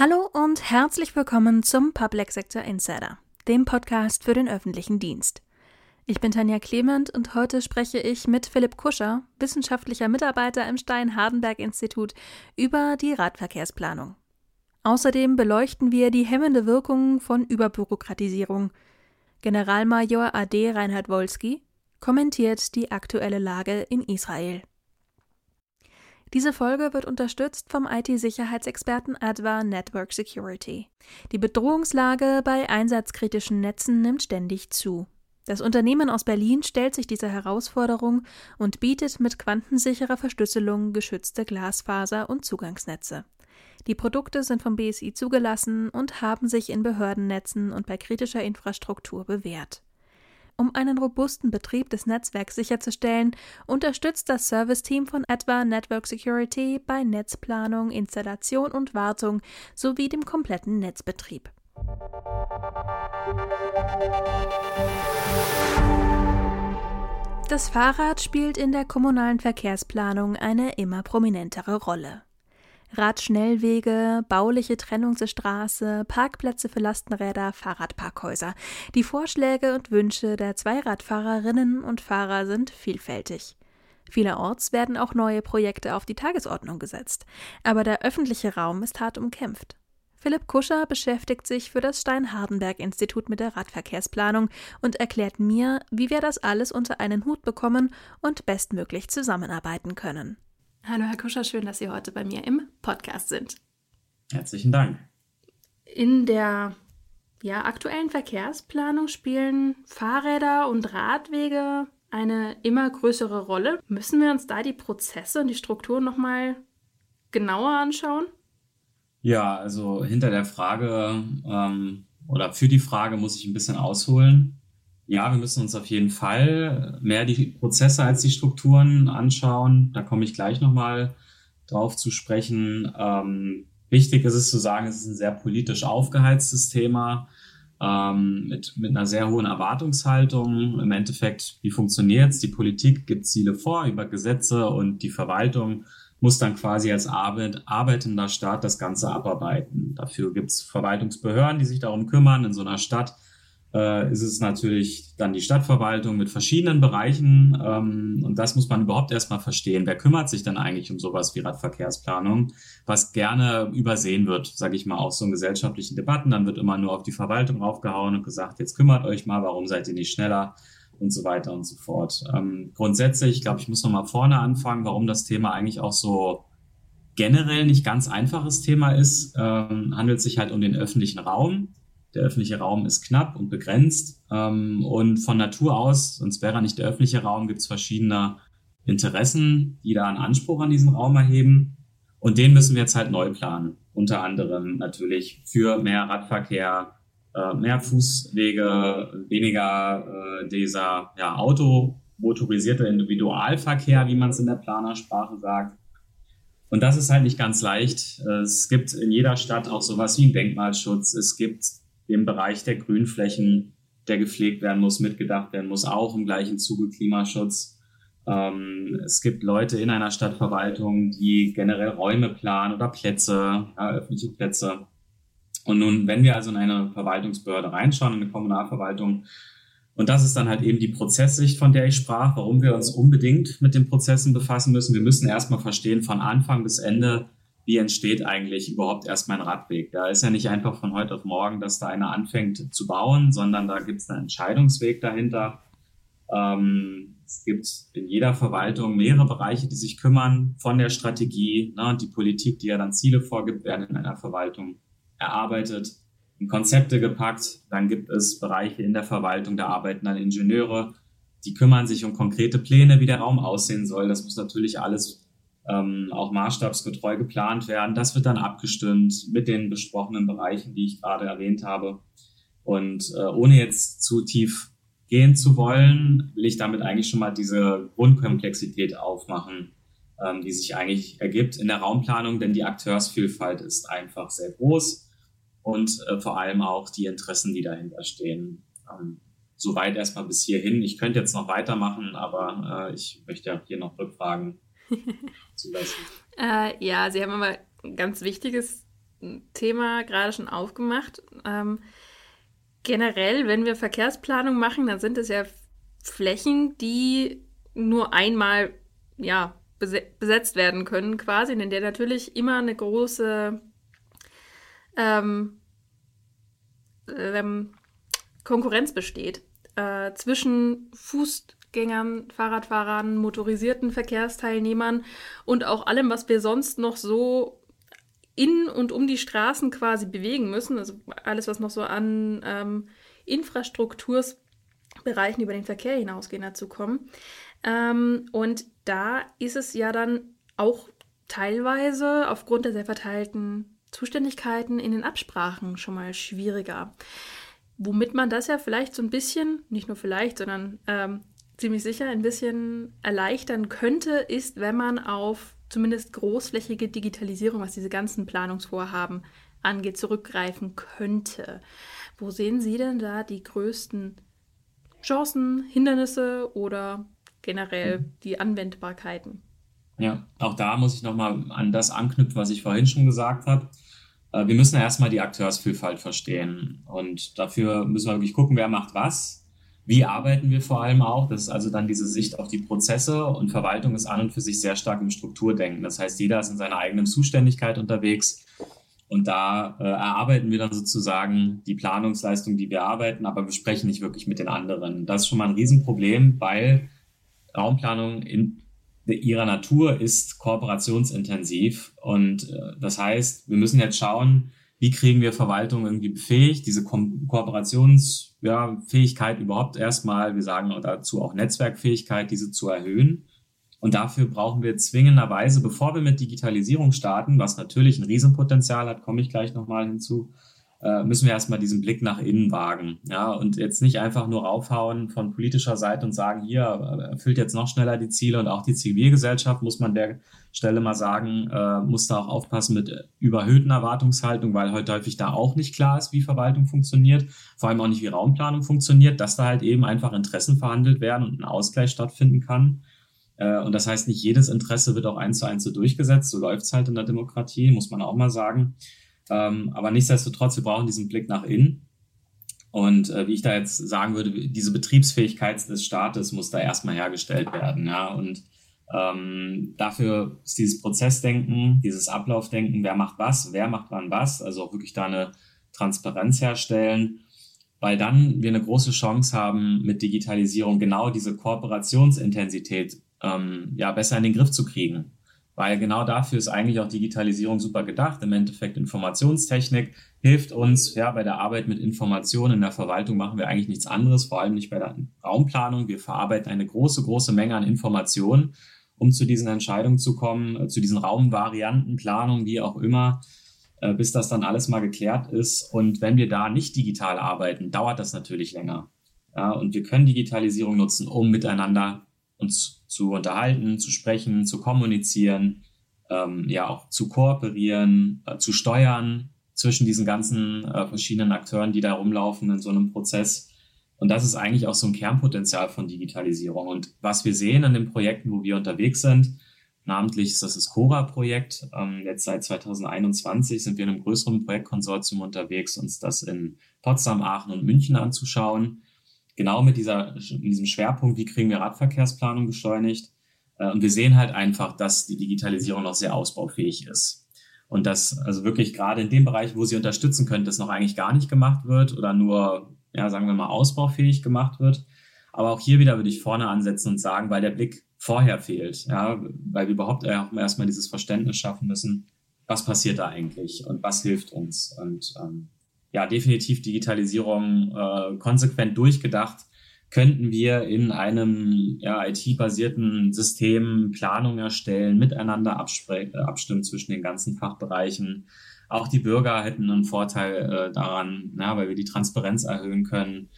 Hallo und herzlich willkommen zum Public Sector Insider, dem Podcast für den öffentlichen Dienst. Ich bin Tanja Clement und heute spreche ich mit Philipp Kuscher, wissenschaftlicher Mitarbeiter im Stein-Hardenberg-Institut, über die Radverkehrsplanung. Außerdem beleuchten wir die hemmende Wirkung von Überbürokratisierung. Generalmajor AD Reinhard Wolski kommentiert die aktuelle Lage in Israel. Diese Folge wird unterstützt vom IT-Sicherheitsexperten Adva Network Security. Die Bedrohungslage bei einsatzkritischen Netzen nimmt ständig zu. Das Unternehmen aus Berlin stellt sich dieser Herausforderung und bietet mit quantensicherer Verschlüsselung geschützte Glasfaser und Zugangsnetze. Die Produkte sind vom BSI zugelassen und haben sich in Behördennetzen und bei kritischer Infrastruktur bewährt. Um einen robusten Betrieb des Netzwerks sicherzustellen, unterstützt das Serviceteam von Adva Network Security bei Netzplanung, Installation und Wartung sowie dem kompletten Netzbetrieb. Das Fahrrad spielt in der kommunalen Verkehrsplanung eine immer prominentere Rolle. Radschnellwege, bauliche Trennungsstraße, Parkplätze für Lastenräder, Fahrradparkhäuser. Die Vorschläge und Wünsche der Zweiradfahrerinnen und Fahrer sind vielfältig. Vielerorts werden auch neue Projekte auf die Tagesordnung gesetzt, aber der öffentliche Raum ist hart umkämpft. Philipp Kuscher beschäftigt sich für das Stein-Hardenberg-Institut mit der Radverkehrsplanung und erklärt mir, wie wir das alles unter einen Hut bekommen und bestmöglich zusammenarbeiten können. Hallo Herr Kuscher, schön, dass Sie heute bei mir im Podcast sind. Herzlichen Dank. In der ja, aktuellen Verkehrsplanung spielen Fahrräder und Radwege eine immer größere Rolle. Müssen wir uns da die Prozesse und die Strukturen nochmal genauer anschauen? Ja, also hinter der Frage ähm, oder für die Frage muss ich ein bisschen ausholen. Ja, wir müssen uns auf jeden Fall mehr die Prozesse als die Strukturen anschauen. Da komme ich gleich nochmal drauf zu sprechen. Ähm, wichtig ist es zu sagen, es ist ein sehr politisch aufgeheiztes Thema ähm, mit, mit einer sehr hohen Erwartungshaltung. Im Endeffekt, wie funktioniert es? Die Politik gibt Ziele vor über Gesetze und die Verwaltung muss dann quasi als Arbeit, arbeitender Staat das Ganze abarbeiten. Dafür gibt es Verwaltungsbehörden, die sich darum kümmern in so einer Stadt äh, ist es natürlich dann die Stadtverwaltung mit verschiedenen Bereichen. Ähm, und das muss man überhaupt erstmal verstehen. Wer kümmert sich denn eigentlich um sowas wie Radverkehrsplanung, was gerne übersehen wird, sage ich mal, auch so in gesellschaftlichen Debatten. Dann wird immer nur auf die Verwaltung aufgehauen und gesagt, jetzt kümmert euch mal, warum seid ihr nicht schneller? und so weiter und so fort. Ähm, grundsätzlich, ich glaube, ich muss nochmal vorne anfangen, warum das Thema eigentlich auch so generell nicht ganz einfaches Thema ist. Ähm, handelt sich halt um den öffentlichen Raum. Der öffentliche Raum ist knapp und begrenzt. Ähm, und von Natur aus, sonst wäre er nicht der öffentliche Raum, gibt es verschiedene Interessen, die da einen Anspruch an diesen Raum erheben. Und den müssen wir jetzt halt neu planen. Unter anderem natürlich für mehr Radverkehr, äh, mehr Fußwege, weniger äh, dieser ja, automotorisierte Individualverkehr, wie man es in der Planersprache sagt. Und das ist halt nicht ganz leicht. Es gibt in jeder Stadt auch sowas wie einen Denkmalschutz. Es gibt dem Bereich der Grünflächen, der gepflegt werden muss, mitgedacht werden muss, auch im gleichen Zuge Klimaschutz. Ähm, es gibt Leute in einer Stadtverwaltung, die generell Räume planen oder Plätze, ja, öffentliche Plätze. Und nun, wenn wir also in eine Verwaltungsbehörde reinschauen, in eine Kommunalverwaltung, und das ist dann halt eben die Prozesssicht, von der ich sprach, warum wir uns unbedingt mit den Prozessen befassen müssen. Wir müssen erstmal verstehen, von Anfang bis Ende, wie entsteht eigentlich überhaupt erst mein Radweg? Da ist ja nicht einfach von heute auf morgen, dass da einer anfängt zu bauen, sondern da gibt es einen Entscheidungsweg dahinter. Ähm, es gibt in jeder Verwaltung mehrere Bereiche, die sich kümmern von der Strategie. Ne, und die Politik, die ja dann Ziele vorgibt, werden in einer Verwaltung erarbeitet, in Konzepte gepackt. Dann gibt es Bereiche in der Verwaltung, da arbeiten dann Ingenieure, die kümmern sich um konkrete Pläne, wie der Raum aussehen soll. Das muss natürlich alles ähm, auch maßstabsgetreu geplant werden. Das wird dann abgestimmt mit den besprochenen Bereichen, die ich gerade erwähnt habe. Und äh, ohne jetzt zu tief gehen zu wollen, will ich damit eigentlich schon mal diese Grundkomplexität aufmachen, ähm, die sich eigentlich ergibt in der Raumplanung, denn die Akteursvielfalt ist einfach sehr groß und äh, vor allem auch die Interessen, die dahinter stehen. Ähm, soweit erstmal bis hierhin. Ich könnte jetzt noch weitermachen, aber äh, ich möchte hier noch Rückfragen zulassen. äh, ja, Sie haben aber ein ganz wichtiges Thema gerade schon aufgemacht. Ähm, generell, wenn wir Verkehrsplanung machen, dann sind es ja Flächen, die nur einmal ja, besetzt werden können, quasi, in der natürlich immer eine große ähm, ähm, Konkurrenz besteht äh, zwischen Fußgängern, Fahrradfahrern, motorisierten Verkehrsteilnehmern und auch allem, was wir sonst noch so in und um die Straßen quasi bewegen müssen. Also alles, was noch so an ähm, Infrastruktursbereichen über den Verkehr hinausgehen dazu kommen. Ähm, und da ist es ja dann auch teilweise aufgrund der sehr verteilten Zuständigkeiten in den Absprachen schon mal schwieriger. Womit man das ja vielleicht so ein bisschen, nicht nur vielleicht, sondern ähm, ziemlich sicher ein bisschen erleichtern könnte, ist, wenn man auf zumindest großflächige Digitalisierung, was diese ganzen Planungsvorhaben angeht, zurückgreifen könnte. Wo sehen Sie denn da die größten Chancen, Hindernisse oder generell mhm. die Anwendbarkeiten? Ja, auch da muss ich nochmal an das anknüpfen, was ich vorhin schon gesagt habe. Äh, wir müssen erstmal die Akteursvielfalt verstehen. Und dafür müssen wir wirklich gucken, wer macht was. Wie arbeiten wir vor allem auch? Das ist also dann diese Sicht auf die Prozesse und Verwaltung ist an und für sich sehr stark im Strukturdenken. Das heißt, jeder ist in seiner eigenen Zuständigkeit unterwegs. Und da äh, erarbeiten wir dann sozusagen die Planungsleistung, die wir arbeiten, aber wir sprechen nicht wirklich mit den anderen. Das ist schon mal ein Riesenproblem, weil Raumplanung in ihrer Natur ist kooperationsintensiv. Und äh, das heißt, wir müssen jetzt schauen, wie kriegen wir Verwaltung irgendwie befähigt, diese Ko Kooperationsfähigkeit ja, überhaupt erstmal, wir sagen dazu auch Netzwerkfähigkeit, diese zu erhöhen. Und dafür brauchen wir zwingenderweise, bevor wir mit Digitalisierung starten, was natürlich ein Riesenpotenzial hat, komme ich gleich nochmal hinzu, äh, müssen wir erstmal diesen Blick nach innen wagen. Ja, und jetzt nicht einfach nur raufhauen von politischer Seite und sagen, hier erfüllt jetzt noch schneller die Ziele und auch die Zivilgesellschaft, muss man der Stelle mal sagen, äh, muss da auch aufpassen mit überhöhten Erwartungshaltung, weil heute häufig da auch nicht klar ist, wie Verwaltung funktioniert, vor allem auch nicht, wie Raumplanung funktioniert, dass da halt eben einfach Interessen verhandelt werden und ein Ausgleich stattfinden kann. Äh, und das heißt, nicht jedes Interesse wird auch eins zu eins so durchgesetzt. So läuft's halt in der Demokratie, muss man auch mal sagen. Ähm, aber nichtsdestotrotz, wir brauchen diesen Blick nach innen. Und äh, wie ich da jetzt sagen würde, diese Betriebsfähigkeit des Staates muss da erstmal hergestellt werden. Ja? Und ähm, dafür ist dieses Prozessdenken, dieses Ablaufdenken, wer macht was, wer macht wann was, also auch wirklich da eine Transparenz herstellen, weil dann wir eine große Chance haben, mit Digitalisierung genau diese Kooperationsintensität ähm, ja besser in den Griff zu kriegen weil genau dafür ist eigentlich auch Digitalisierung super gedacht. Im Endeffekt Informationstechnik hilft uns ja bei der Arbeit mit Informationen in der Verwaltung machen wir eigentlich nichts anderes, vor allem nicht bei der Raumplanung. Wir verarbeiten eine große, große Menge an Informationen, um zu diesen Entscheidungen zu kommen, äh, zu diesen Raumvarianten, Planungen, wie auch immer, äh, bis das dann alles mal geklärt ist. Und wenn wir da nicht digital arbeiten, dauert das natürlich länger. Ja, und wir können Digitalisierung nutzen, um miteinander uns zu unterhalten, zu sprechen, zu kommunizieren, ähm, ja auch zu kooperieren, äh, zu steuern zwischen diesen ganzen äh, verschiedenen Akteuren, die da rumlaufen in so einem Prozess. Und das ist eigentlich auch so ein Kernpotenzial von Digitalisierung. Und was wir sehen in den Projekten, wo wir unterwegs sind, namentlich ist das das Cora-Projekt. Ähm, jetzt seit 2021 sind wir in einem größeren Projektkonsortium unterwegs, uns das in Potsdam, Aachen und München anzuschauen genau mit dieser, diesem Schwerpunkt, wie kriegen wir Radverkehrsplanung beschleunigt. Äh, und wir sehen halt einfach, dass die Digitalisierung noch sehr ausbaufähig ist. Und dass also wirklich gerade in dem Bereich, wo sie unterstützen könnte, das noch eigentlich gar nicht gemacht wird oder nur, ja, sagen wir mal, ausbaufähig gemacht wird. Aber auch hier wieder würde ich vorne ansetzen und sagen, weil der Blick vorher fehlt, ja, weil wir überhaupt erstmal dieses Verständnis schaffen müssen, was passiert da eigentlich und was hilft uns. Und ähm, ja, definitiv Digitalisierung äh, konsequent durchgedacht, könnten wir in einem ja, IT-basierten System Planung erstellen, miteinander äh, abstimmen zwischen den ganzen Fachbereichen. Auch die Bürger hätten einen Vorteil äh, daran, ja, weil wir die Transparenz erhöhen können.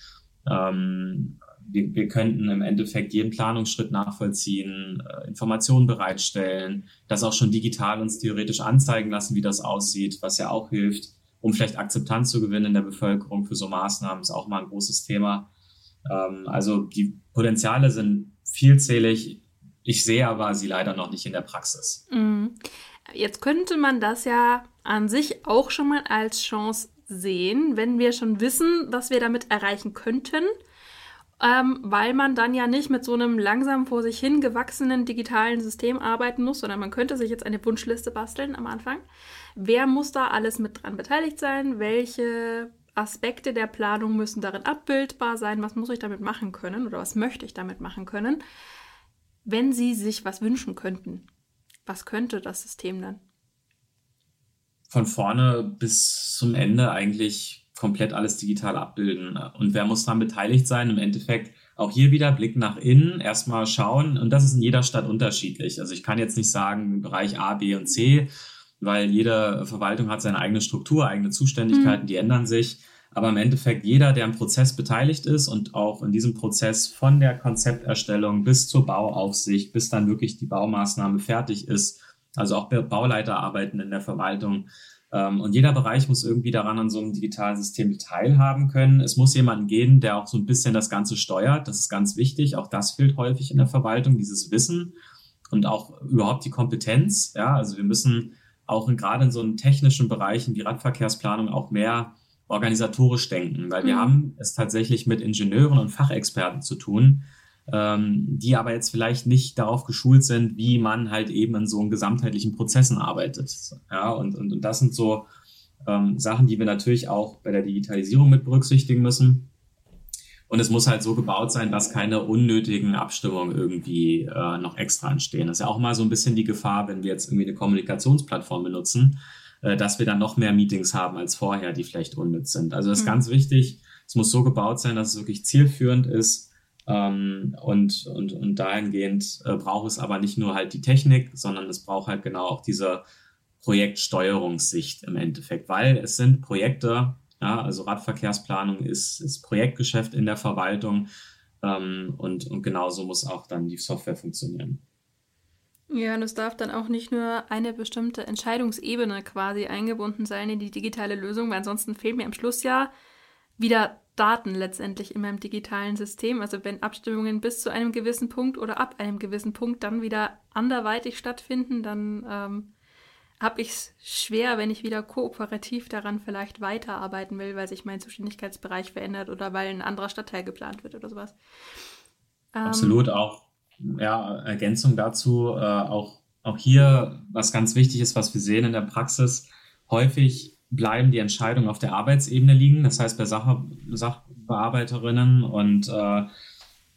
Ähm, wir, wir könnten im Endeffekt jeden Planungsschritt nachvollziehen, äh, Informationen bereitstellen, das auch schon digital uns theoretisch anzeigen lassen, wie das aussieht, was ja auch hilft um vielleicht Akzeptanz zu gewinnen in der Bevölkerung für so Maßnahmen, ist auch mal ein großes Thema. Ähm, also die Potenziale sind vielzählig. Ich sehe aber sie leider noch nicht in der Praxis. Mhm. Jetzt könnte man das ja an sich auch schon mal als Chance sehen, wenn wir schon wissen, was wir damit erreichen könnten, ähm, weil man dann ja nicht mit so einem langsam vor sich hin gewachsenen digitalen System arbeiten muss, sondern man könnte sich jetzt eine Wunschliste basteln am Anfang. Wer muss da alles mit dran beteiligt sein? Welche Aspekte der Planung müssen darin abbildbar sein? Was muss ich damit machen können oder was möchte ich damit machen können? Wenn Sie sich was wünschen könnten, was könnte das System dann? Von vorne bis zum Ende eigentlich komplett alles digital abbilden. Und wer muss daran beteiligt sein? Im Endeffekt auch hier wieder Blick nach innen, erstmal schauen. Und das ist in jeder Stadt unterschiedlich. Also ich kann jetzt nicht sagen, Bereich A, B und C, weil jede Verwaltung hat seine eigene Struktur, eigene Zuständigkeiten, mhm. die ändern sich. Aber im Endeffekt jeder, der am Prozess beteiligt ist und auch in diesem Prozess von der Konzepterstellung bis zur Bauaufsicht, bis dann wirklich die Baumaßnahme fertig ist, also auch Bauleiter arbeiten in der Verwaltung. Ähm, und jeder Bereich muss irgendwie daran an so einem digitalen System teilhaben können. Es muss jemanden geben, der auch so ein bisschen das Ganze steuert. Das ist ganz wichtig. Auch das fehlt häufig in der Verwaltung, dieses Wissen und auch überhaupt die Kompetenz. Ja, also wir müssen auch in, gerade in so einen technischen Bereichen wie Radverkehrsplanung auch mehr organisatorisch denken, weil wir mhm. haben es tatsächlich mit Ingenieuren und Fachexperten zu tun, ähm, die aber jetzt vielleicht nicht darauf geschult sind, wie man halt eben in so gesamtheitlichen Prozessen arbeitet. Ja, und, und, und das sind so ähm, Sachen, die wir natürlich auch bei der Digitalisierung mit berücksichtigen müssen. Und es muss halt so gebaut sein, dass keine unnötigen Abstimmungen irgendwie äh, noch extra entstehen. Das ist ja auch mal so ein bisschen die Gefahr, wenn wir jetzt irgendwie eine Kommunikationsplattform benutzen, äh, dass wir dann noch mehr Meetings haben als vorher, die vielleicht unnütz sind. Also das ist mhm. ganz wichtig. Es muss so gebaut sein, dass es wirklich zielführend ist. Ähm, und, und, und dahingehend äh, braucht es aber nicht nur halt die Technik, sondern es braucht halt genau auch diese Projektsteuerungssicht im Endeffekt, weil es sind Projekte, ja, also Radverkehrsplanung ist, ist Projektgeschäft in der Verwaltung ähm, und, und genauso muss auch dann die Software funktionieren. Ja, und es darf dann auch nicht nur eine bestimmte Entscheidungsebene quasi eingebunden sein in die digitale Lösung, weil ansonsten fehlen mir am Schluss ja wieder Daten letztendlich in meinem digitalen System. Also wenn Abstimmungen bis zu einem gewissen Punkt oder ab einem gewissen Punkt dann wieder anderweitig stattfinden, dann ähm, habe ich es schwer, wenn ich wieder kooperativ daran vielleicht weiterarbeiten will, weil sich mein Zuständigkeitsbereich verändert oder weil ein anderer Stadtteil geplant wird oder sowas. Absolut ähm, auch ja, Ergänzung dazu, äh, auch, auch hier, was ganz wichtig ist, was wir sehen in der Praxis, häufig bleiben die Entscheidungen auf der Arbeitsebene liegen, das heißt bei Sach Sachbearbeiterinnen und äh,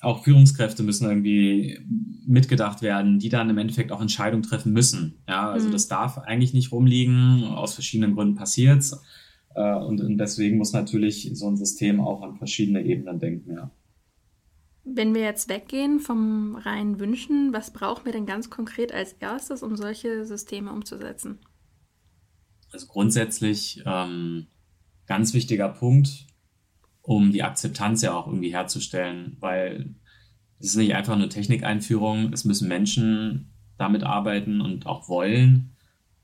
auch Führungskräfte müssen irgendwie mitgedacht werden, die dann im Endeffekt auch Entscheidungen treffen müssen. Ja, also mhm. das darf eigentlich nicht rumliegen, aus verschiedenen Gründen passiert äh, und, und deswegen muss natürlich so ein System auch an verschiedene Ebenen denken, ja. Wenn wir jetzt weggehen vom reinen Wünschen, was brauchen wir denn ganz konkret als erstes, um solche Systeme umzusetzen? Also grundsätzlich ähm, ganz wichtiger Punkt, um die Akzeptanz ja auch irgendwie herzustellen, weil es ist nicht einfach nur Technikeinführung, es müssen Menschen damit arbeiten und auch wollen.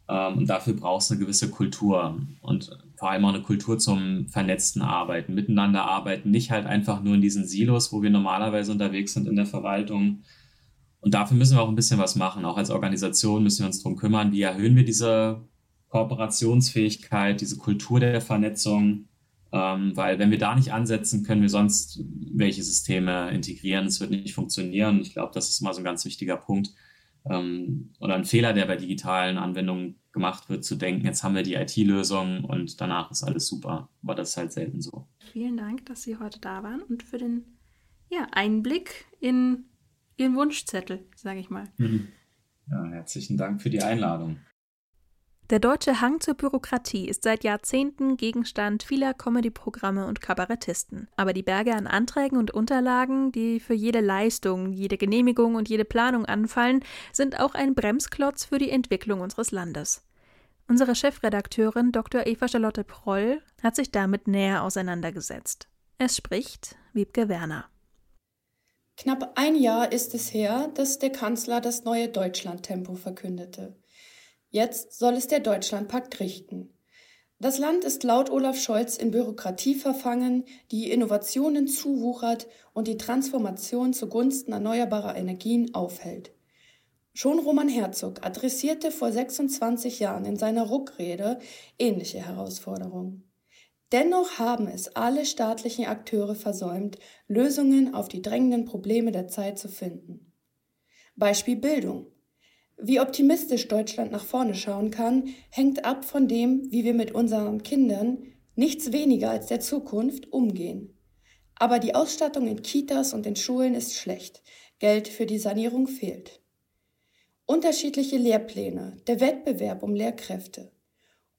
Ähm, und dafür braucht es eine gewisse Kultur. Und vor allem auch eine Kultur zum vernetzten Arbeiten, miteinander arbeiten, nicht halt einfach nur in diesen Silos, wo wir normalerweise unterwegs sind in der Verwaltung. Und dafür müssen wir auch ein bisschen was machen. Auch als Organisation müssen wir uns darum kümmern, wie erhöhen wir diese Kooperationsfähigkeit, diese Kultur der Vernetzung. Ähm, weil wenn wir da nicht ansetzen, können wir sonst welche Systeme integrieren. Es wird nicht funktionieren. Ich glaube, das ist mal so ein ganz wichtiger Punkt. Ähm, oder ein Fehler, der bei digitalen Anwendungen gemacht wird, zu denken, jetzt haben wir die IT-Lösung und danach ist alles super. Aber das ist halt selten so. Vielen Dank, dass Sie heute da waren und für den ja, Einblick in Ihren Wunschzettel, sage ich mal. Mhm. Ja, herzlichen Dank für die Einladung. Der deutsche Hang zur Bürokratie ist seit Jahrzehnten Gegenstand vieler Comedy-Programme und Kabarettisten. Aber die Berge an Anträgen und Unterlagen, die für jede Leistung, jede Genehmigung und jede Planung anfallen, sind auch ein Bremsklotz für die Entwicklung unseres Landes. Unsere Chefredakteurin Dr. Eva Charlotte Proll hat sich damit näher auseinandergesetzt. Es spricht Wiebke Werner. Knapp ein Jahr ist es her, dass der Kanzler das neue Deutschlandtempo verkündete. Jetzt soll es der Deutschlandpakt richten. Das Land ist laut Olaf Scholz in Bürokratie verfangen, die Innovationen zuwuchert und die Transformation zugunsten erneuerbarer Energien aufhält. Schon Roman Herzog adressierte vor 26 Jahren in seiner Ruckrede ähnliche Herausforderungen. Dennoch haben es alle staatlichen Akteure versäumt, Lösungen auf die drängenden Probleme der Zeit zu finden. Beispiel Bildung. Wie optimistisch Deutschland nach vorne schauen kann, hängt ab von dem, wie wir mit unseren Kindern, nichts weniger als der Zukunft, umgehen. Aber die Ausstattung in Kitas und in Schulen ist schlecht. Geld für die Sanierung fehlt. Unterschiedliche Lehrpläne, der Wettbewerb um Lehrkräfte,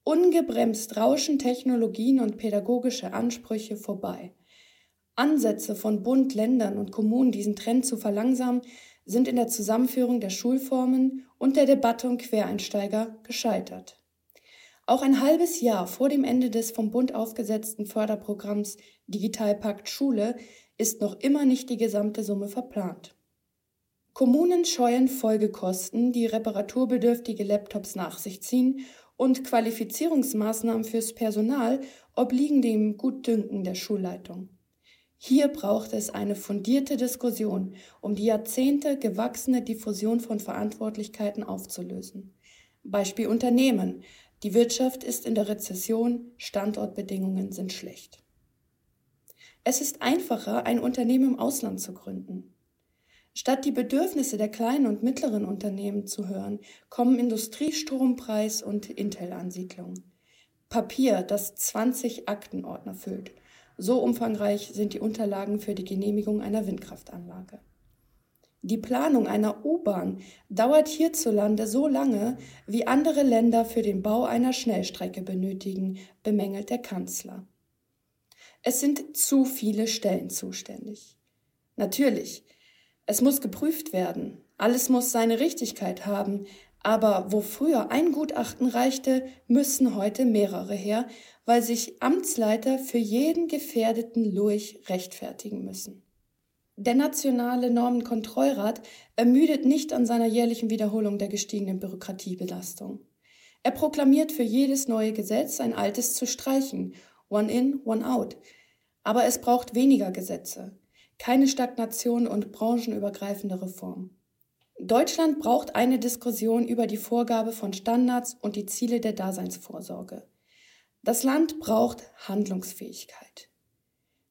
Ungebremst rauschen Technologien und pädagogische Ansprüche vorbei. Ansätze von Bund, Ländern und Kommunen, diesen Trend zu verlangsamen, sind in der Zusammenführung der Schulformen und der Debatte um Quereinsteiger gescheitert. Auch ein halbes Jahr vor dem Ende des vom Bund aufgesetzten Förderprogramms Digitalpakt Schule ist noch immer nicht die gesamte Summe verplant. Kommunen scheuen Folgekosten, die reparaturbedürftige Laptops nach sich ziehen und Qualifizierungsmaßnahmen fürs Personal obliegen dem Gutdünken der Schulleitung. Hier braucht es eine fundierte Diskussion, um die Jahrzehnte gewachsene Diffusion von Verantwortlichkeiten aufzulösen. Beispiel Unternehmen. Die Wirtschaft ist in der Rezession, Standortbedingungen sind schlecht. Es ist einfacher, ein Unternehmen im Ausland zu gründen. Statt die Bedürfnisse der kleinen und mittleren Unternehmen zu hören, kommen Industriestrompreis und Intel-Ansiedlung. Papier, das 20 Aktenordner füllt. So umfangreich sind die Unterlagen für die Genehmigung einer Windkraftanlage. Die Planung einer U-Bahn dauert hierzulande so lange, wie andere Länder für den Bau einer Schnellstrecke benötigen, bemängelt der Kanzler. Es sind zu viele Stellen zuständig. Natürlich, es muss geprüft werden. Alles muss seine Richtigkeit haben. Aber wo früher ein Gutachten reichte, müssen heute mehrere her, weil sich Amtsleiter für jeden gefährdeten Lurch rechtfertigen müssen. Der nationale Normenkontrollrat ermüdet nicht an seiner jährlichen Wiederholung der gestiegenen Bürokratiebelastung. Er proklamiert für jedes neue Gesetz ein altes zu streichen, one in, one out. Aber es braucht weniger Gesetze keine Stagnation und branchenübergreifende Reform. Deutschland braucht eine Diskussion über die Vorgabe von Standards und die Ziele der Daseinsvorsorge. Das Land braucht Handlungsfähigkeit.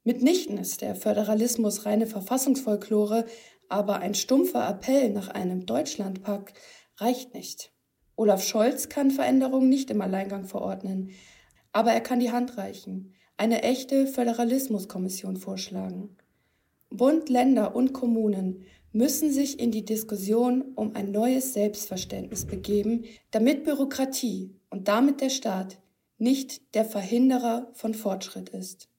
Mitnichten ist der Föderalismus reine Verfassungsfolklore, aber ein stumpfer Appell nach einem Deutschlandpakt reicht nicht. Olaf Scholz kann Veränderungen nicht im Alleingang verordnen, aber er kann die Hand reichen, eine echte Föderalismuskommission vorschlagen. Bund, Länder und Kommunen müssen sich in die Diskussion um ein neues Selbstverständnis begeben, damit Bürokratie und damit der Staat nicht der Verhinderer von Fortschritt ist.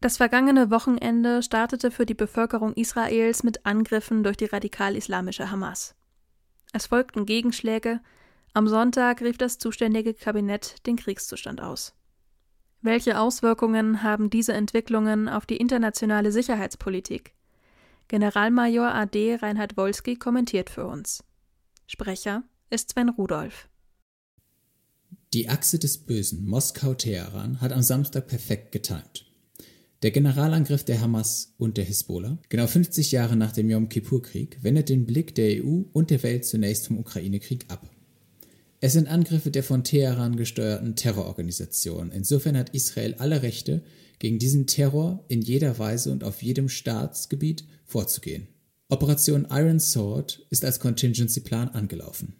Das vergangene Wochenende startete für die Bevölkerung Israels mit Angriffen durch die radikal-islamische Hamas. Es folgten Gegenschläge. Am Sonntag rief das zuständige Kabinett den Kriegszustand aus. Welche Auswirkungen haben diese Entwicklungen auf die internationale Sicherheitspolitik? Generalmajor AD Reinhard Wolski kommentiert für uns. Sprecher ist Sven Rudolph. Die Achse des Bösen Moskau-Teheran hat am Samstag perfekt getimt. Der Generalangriff der Hamas und der Hisbollah, genau 50 Jahre nach dem Yom Kippur-Krieg, wendet den Blick der EU und der Welt zunächst vom Ukraine-Krieg ab. Es sind Angriffe der von Teheran gesteuerten Terrororganisation. Insofern hat Israel alle Rechte, gegen diesen Terror in jeder Weise und auf jedem Staatsgebiet vorzugehen. Operation Iron Sword ist als Contingency-Plan angelaufen.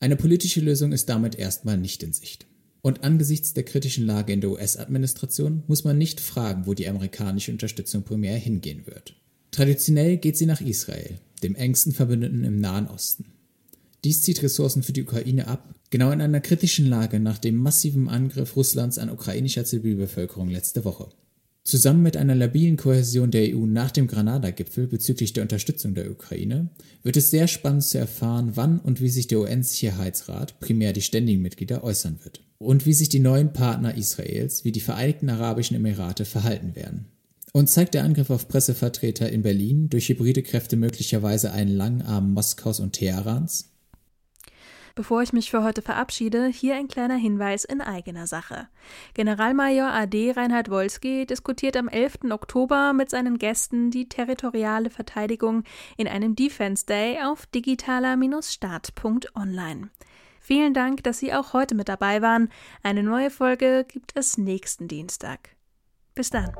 Eine politische Lösung ist damit erstmal nicht in Sicht. Und angesichts der kritischen Lage in der US-Administration muss man nicht fragen, wo die amerikanische Unterstützung primär hingehen wird. Traditionell geht sie nach Israel, dem engsten Verbündeten im Nahen Osten. Dies zieht Ressourcen für die Ukraine ab, genau in einer kritischen Lage nach dem massiven Angriff Russlands an ukrainischer Zivilbevölkerung letzte Woche. Zusammen mit einer labilen Kohäsion der EU nach dem Granada-Gipfel bezüglich der Unterstützung der Ukraine wird es sehr spannend zu erfahren, wann und wie sich der UN-Sicherheitsrat, primär die ständigen Mitglieder, äußern wird. Und wie sich die neuen Partner Israels, wie die Vereinigten Arabischen Emirate, verhalten werden. Und zeigt der Angriff auf Pressevertreter in Berlin durch hybride Kräfte möglicherweise einen langen Arm Moskaus und Teherans? Bevor ich mich für heute verabschiede, hier ein kleiner Hinweis in eigener Sache. Generalmajor AD Reinhard Wolski diskutiert am 11. Oktober mit seinen Gästen die territoriale Verteidigung in einem Defense Day auf digitaler-start.online. Vielen Dank, dass Sie auch heute mit dabei waren. Eine neue Folge gibt es nächsten Dienstag. Bis dann.